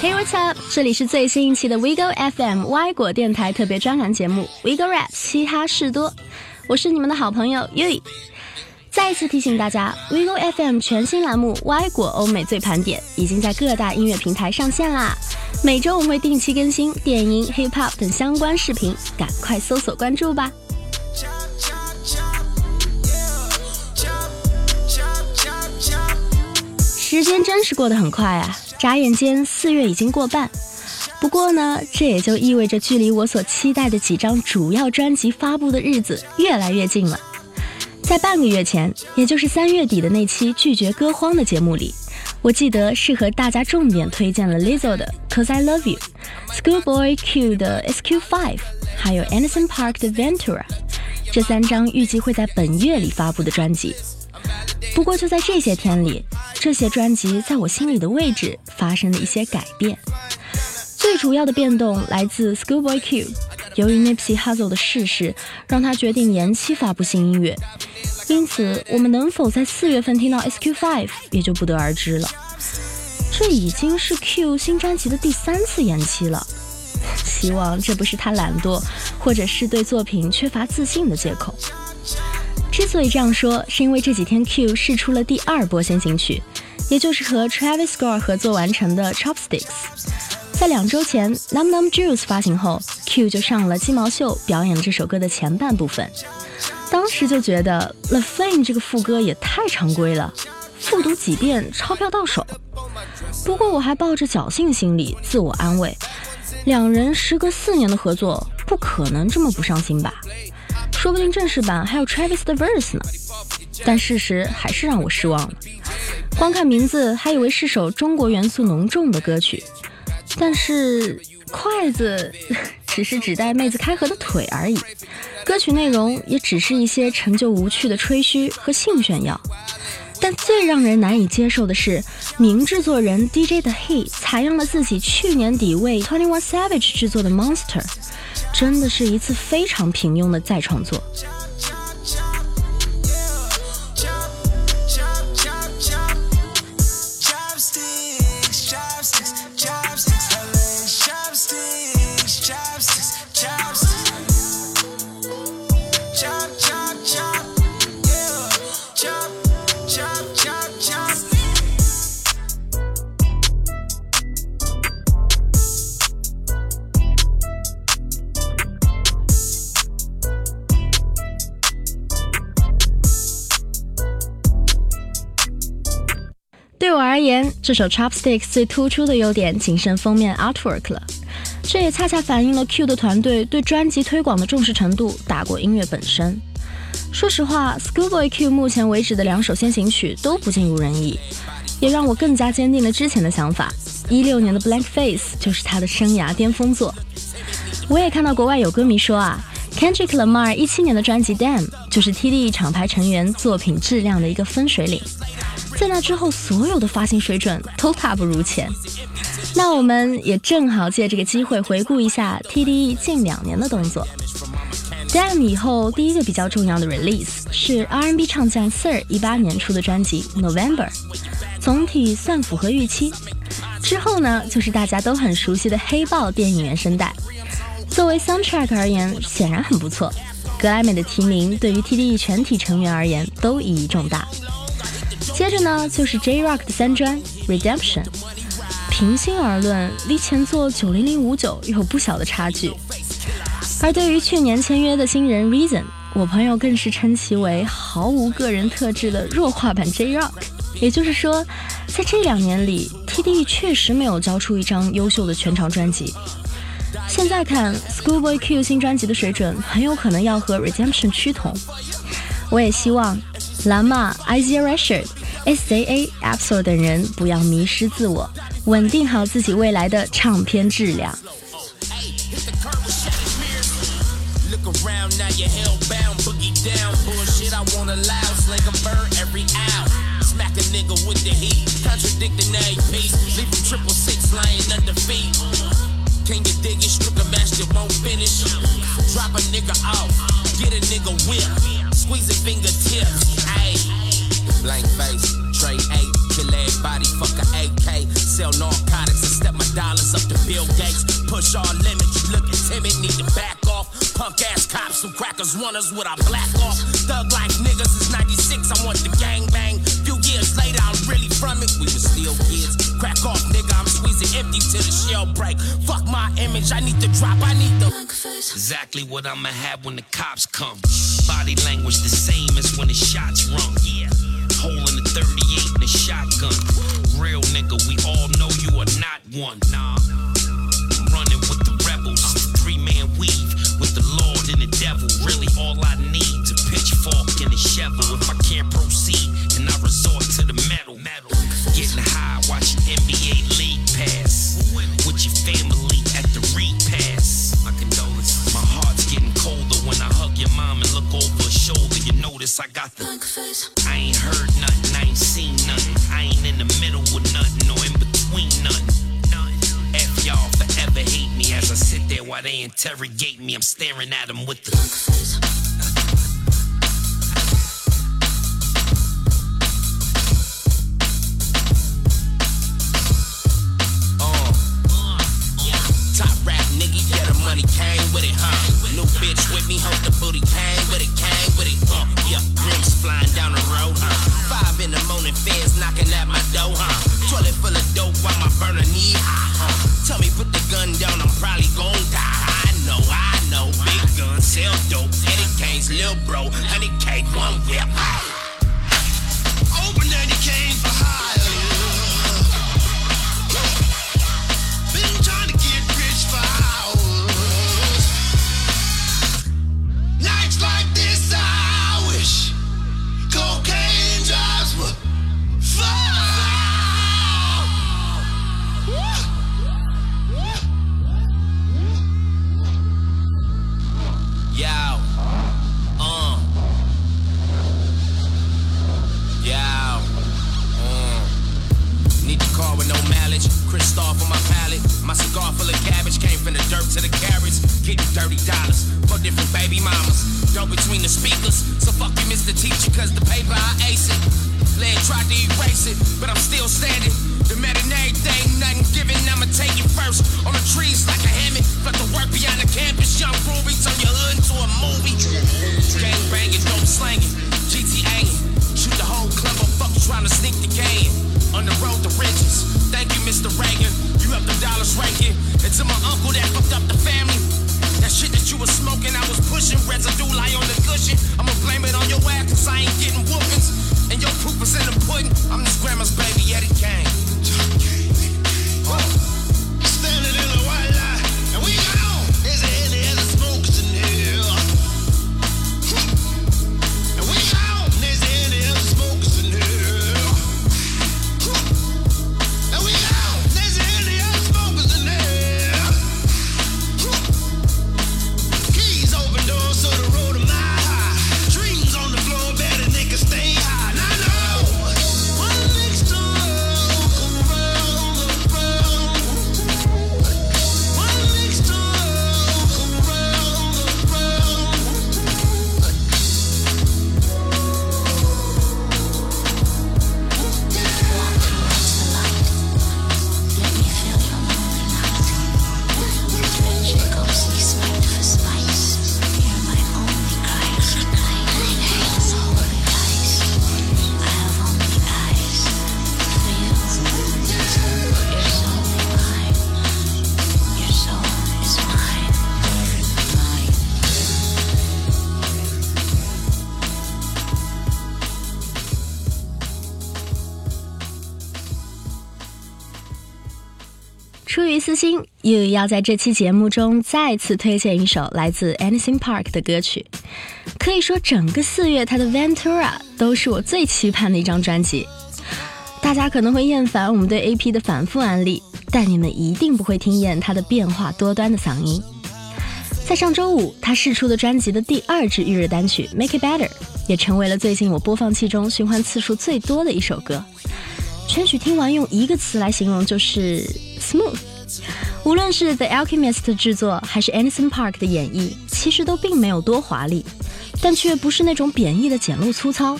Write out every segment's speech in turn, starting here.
Hey what's up？这里是最新一期的 WeGo FM 歪果电台特别专栏节目 WeGo Rap 嘻哈事多，我是你们的好朋友 Yui。再一次提醒大家，WeGo FM 全新栏目歪果欧美最盘点已经在各大音乐平台上线啦。每周我们会定期更新电音、Hip Hop 等相关视频，赶快搜索关注吧。时间真是过得很快啊！眨眼间，四月已经过半。不过呢，这也就意味着距离我所期待的几张主要专辑发布的日子越来越近了。在半个月前，也就是三月底的那期拒绝歌荒的节目里，我记得是和大家重点推荐了 Lizzo 的《Cause I Love You》，Schoolboy Q 的《SQ Five》，还有 Anderson Park 的《Ventura》这三张预计会在本月里发布的专辑。不过就在这些天里，这些专辑在我心里的位置发生了一些改变。最主要的变动来自 Schoolboy Q，由于 Nipsey Hussle 的逝世，让他决定延期发布新音乐，因此我们能否在四月份听到 SQ Five 也就不得而知了。这已经是 Q 新专辑的第三次延期了，希望这不是他懒惰，或者是对作品缺乏自信的借口。之所以这样说，是因为这几天 Q 试出了第二波先行曲，也就是和 Travis Scott 合作完成的 Chopsticks。在两周前，Num Num Juice 发行后，Q 就上了鸡毛秀表演了这首歌的前半部分。当时就觉得 The Fame 这个副歌也太常规了，复读几遍钞票到手。不过我还抱着侥幸心理自我安慰，两人时隔四年的合作，不可能这么不上心吧。说不定正式版还有 Travis 的 verse 呢，但事实还是让我失望了。光看名字还以为是首中国元素浓重的歌曲，但是筷子 只是指代妹子开合的腿而已，歌曲内容也只是一些陈旧无趣的吹嘘和性炫耀。但最让人难以接受的是，名制作人 DJ 的 He 采用了自己去年底为 Twenty One Savage 制作的 Monster。真的是一次非常平庸的再创作。这首 Chopsticks 最突出的优点仅剩封面 artwork 了。这也恰恰反映了 Q 的团队对专辑推广的重视程度大过音乐本身。说实话，Schoolboy Q 目前为止的两首先行曲都不尽如人意，也让我更加坚定了之前的想法：一六年的 Blank Face 就是他的生涯巅峰作。我也看到国外有歌迷说啊，Kendrick Lamar 一七年的专辑 Damn 就是 TDE 厂牌成员作品质量的一个分水岭。在那之后，所有的发行水准都大不如前。那我们也正好借这个机会回顾一下 TDE 近两年的动作。Damn 以后第一个比较重要的 release 是 R&B 唱将 Sir 一八年出的专辑 November，总体算符合预期。之后呢，就是大家都很熟悉的黑豹电影原声带。作为 soundtrack 而言，显然很不错。格莱美的提名对于 TDE 全体成员而言都意义重大。接着呢，就是 J Rock 的三专 Redemption。平心而论，离前作九零零五九有不小的差距。而对于去年签约的新人 Reason，我朋友更是称其为毫无个人特质的弱化版 J Rock。也就是说，在这两年里，T D 确实没有交出一张优秀的全长专辑。现在看 Schoolboy Q 新专辑的水准，很有可能要和 Redemption 趋同。我也希望蓝马、Isaiah Saa、Absol 等人不要迷失自我，稳定好自己未来的唱片质量。Blank face, trade eight, kill everybody, fucker AK sell narcotics and step my dollars up to Bill Gates. Push all limits, you looking timid, need to back off. Punk ass cops, some crackers want us with our black off. Thug like niggas is 96, I want the gang bang. Few years later, I'm really from it. We was still kids. Crack off, nigga, I'm squeezing empty till the shell break. Fuck my image, I need to drop, I need the. Exactly what I'ma have when the cops come. Body language the same as when the shots rung. Yeah. Hole in the 38 and a shotgun. Real nigga, we all know you are not one. Nah. I'm running with the rebels. Three man weave with the Lord and the devil. Really all I need to pitchfork and a shovel. If I can't proceed, interrogate me. I'm staring at him with the. My cigar full of cabbage came from the dirt to the carrots. Getting dirty dollars for different baby mamas. Dope between the speakers. So fuck you, Mr. Teacher, cause the paper I ace it. Lead tried to erase it, but I'm still standing. The matinee thing, nothing given. I'ma take you first. On the trees like a hammock. Let the work beyond the campus. Young groovy, turn your hood into a movie. Gang banging, dope slanging. GTA. 出于私心，又要在这期节目中再次推荐一首来自 Anything Park 的歌曲。可以说，整个四月他的 Ventura 都是我最期盼的一张专辑。大家可能会厌烦我们对 AP 的反复安利，但你们一定不会听厌他的变化多端的嗓音。在上周五，他试出的专辑的第二支预热单曲《Make It Better》也成为了最近我播放器中循环次数最多的一首歌。全曲听完用一个词来形容就是 smooth。无论是 The Alchemist 的制作还是 Anderson Park 的演绎，其实都并没有多华丽，但却不是那种贬义的简陋粗糙，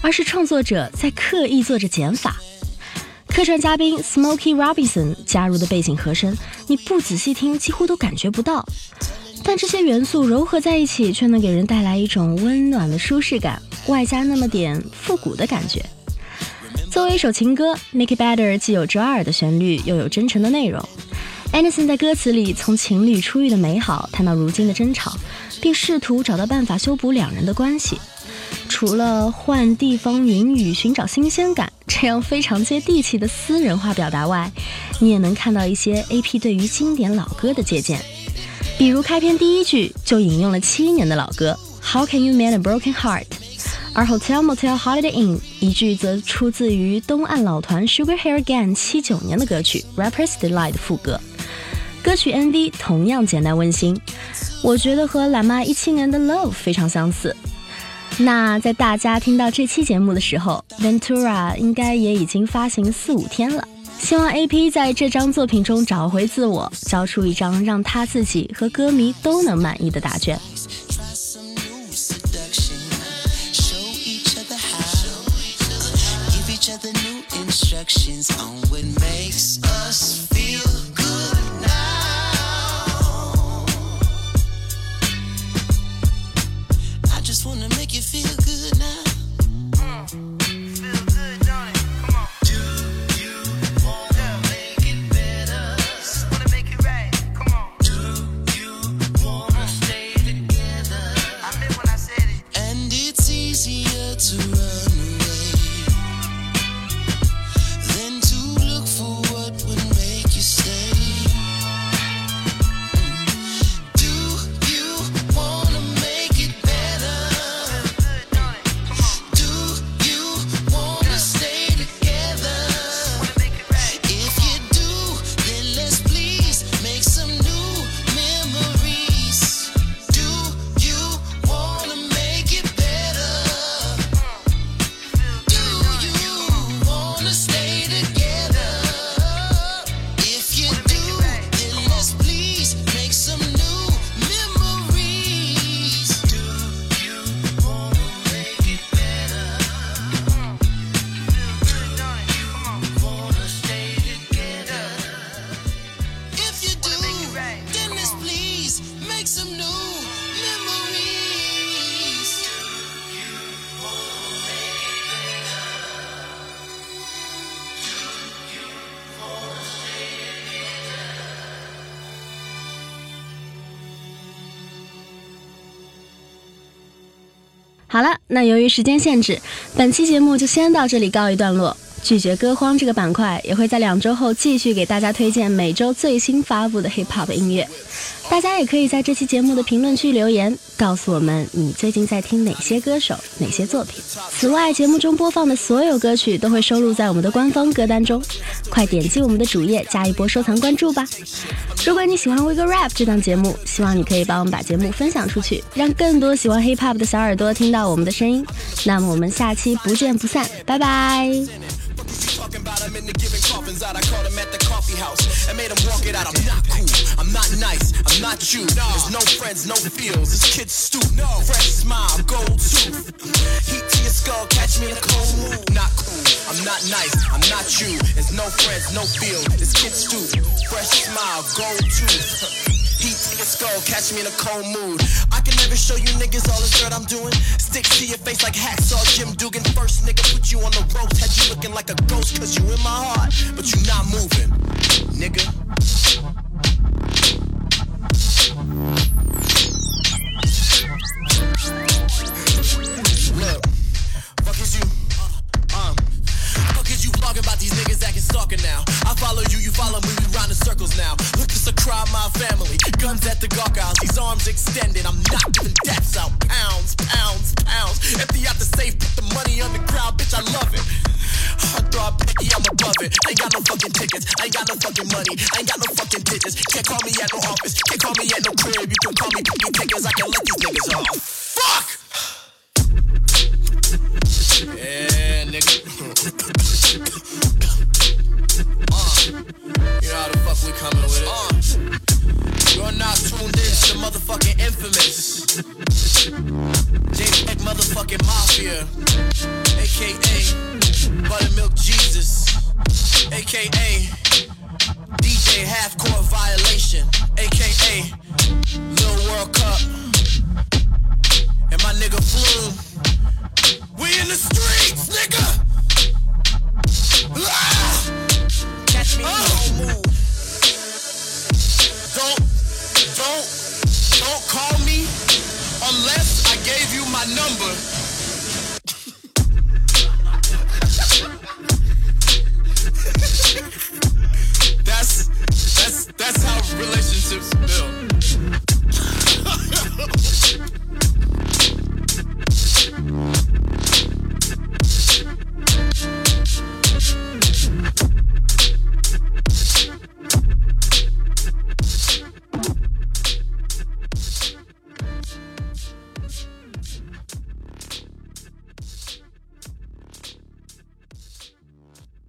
而是创作者在刻意做着减法。客串嘉宾 Smokey Robinson 加入的背景和声，你不仔细听几乎都感觉不到。但这些元素糅合在一起，却能给人带来一种温暖的舒适感，外加那么点复古的感觉。作为一首情歌，《Make It Better》既有抓耳的旋律，又有真诚的内容。Anderson 在歌词里从情侣初遇的美好谈到如今的争吵，并试图找到办法修补两人的关系。除了换地方言语寻找新鲜感这样非常接地气的私人化表达外，你也能看到一些 AP 对于经典老歌的借鉴，比如开篇第一句就引用了七年的老歌《How Can You Mend a Broken Heart》，而 Hotel Motel Holiday Inn 一句则出自于东岸老团 Sugar Hair Gang 七九年的歌曲《Rapper's Delight》副歌。歌曲 MV 同样简单温馨，我觉得和懒妈一七年的 Love 非常相似。那在大家听到这期节目的时候，Ventura 应该也已经发行四五天了。希望 AP 在这张作品中找回自我，交出一张让他自己和歌迷都能满意的答卷。好了，那由于时间限制，本期节目就先到这里告一段落。拒绝歌荒这个板块也会在两周后继续给大家推荐每周最新发布的 hip hop 音乐。大家也可以在这期节目的评论区留言，告诉我们你最近在听哪些歌手、哪些作品。此外，节目中播放的所有歌曲都会收录在我们的官方歌单中，快点击我们的主页加一波收藏关注吧。如果你喜欢《We Go Rap》这档节目，希望你可以帮我们把节目分享出去，让更多喜欢 hip hop 的小耳朵听到我们的声音。那么我们下期不见不散，拜拜。Talking about I'm giving coffins out. I caught him at the coffee house and made him walk it out. I'm not cool. I'm not nice. I'm not you. There's no friends, no feels. This kid's stupid. No. Fresh smile, gold tooth. Heat to your skull, catch me in a cold mood. Not cool. I'm not nice. I'm not you. There's no friends, no feels. This kid's stupid. Fresh smile, gold tooth. Heat to your skull, catch me in a cold mood. I can never show you niggas all the dirt I'm doing. Stick to your face like hacksaw Jim Dugan. First nigga put you on the ropes, had you looking like a ghost, cause you in my heart, but you not moving, nigga. Look, fuck is you? Uh, fuck is you talking about these niggas acting stalker now? I follow you, you follow me, we round in circles now. Crowd, my family. Guns at the gargoyles, these arms extended. I'm not giving deaths out. Pounds, pounds, pounds. Empty out the safe, put the money on the ground, bitch, I love it. Heartthrob picky, I'm above it. I ain't got no fucking tickets, I ain't got no fucking money, I ain't got no fucking digits. Can't call me at no office, can't call me at no crib. You can call me picky tickets, I can let these niggas off. Fuck! Yeah, nigga. You know how the fuck we coming with it. Uh, you're not tuned in to motherfucking infamous. J-Tech motherfucking Mafia. AKA Buttermilk Jesus. AKA DJ Half Court Violation. AKA Little World Cup. And my nigga Flume. We in the streets, nigga! Ah! me. Oh. Move. Don't, don't, don't call me unless I gave you my number.